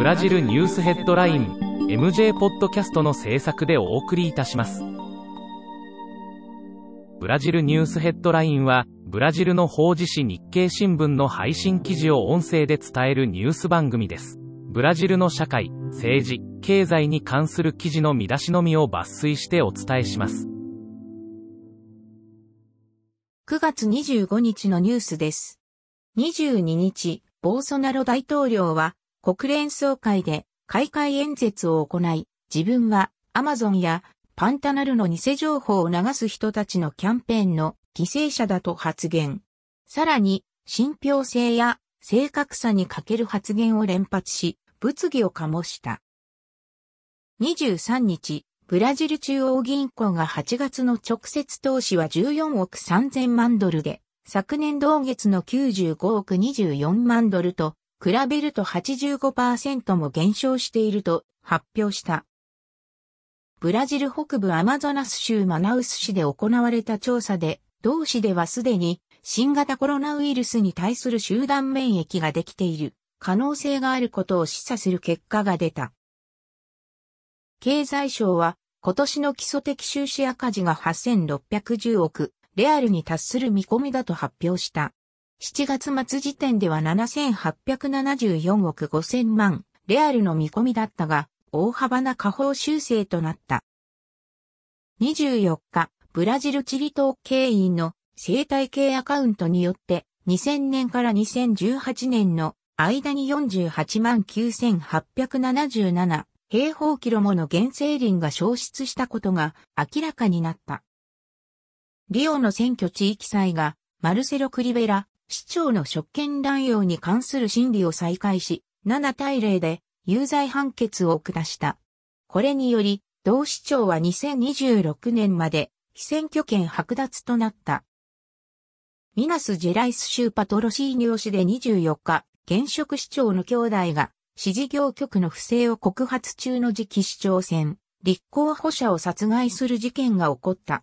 ブラジルニュースヘッドライン MJ ポッドキャストの制作でお送りいたします。ブラジルニュースヘッドラインはブラジルの法事紙日経新聞の配信記事を音声で伝えるニュース番組です。ブラジルの社会政治経済に関する記事の見出しのみを抜粋してお伝えします。9月25日のニュースです。22日、ボーソナロ大統領は国連総会で開会演説を行い、自分はアマゾンやパンタナルの偽情報を流す人たちのキャンペーンの犠牲者だと発言。さらに、信憑性や正確さに欠ける発言を連発し、物議を醸した。23日、ブラジル中央銀行が8月の直接投資は14億3000万ドルで、昨年同月の95億24万ドルと比べると85%も減少していると発表した。ブラジル北部アマゾナス州マナウス市で行われた調査で、同市ではすでに新型コロナウイルスに対する集団免疫ができている可能性があることを示唆する結果が出た。経済省は今年の基礎的収支赤字が8610億レアルに達する見込みだと発表した。7月末時点では7874億5000万レアルの見込みだったが、大幅な下方修正となった。24日、ブラジルチリ統計員の生態系アカウントによって2000年から2018年の間に48万9877平方キロもの原生林が消失したことが明らかになった。リオの選挙地域裁がマルセロ・クリベラ市長の職権乱用に関する審理を再開し、7対0で有罪判決を下した。これにより、同市長は2026年まで非選挙権剥奪となった。ミナス・ジェライス州パトロシーニョ市で24日、現職市長の兄弟が市事業局の不正を告発中の次期市長選、立候補者を殺害する事件が起こった。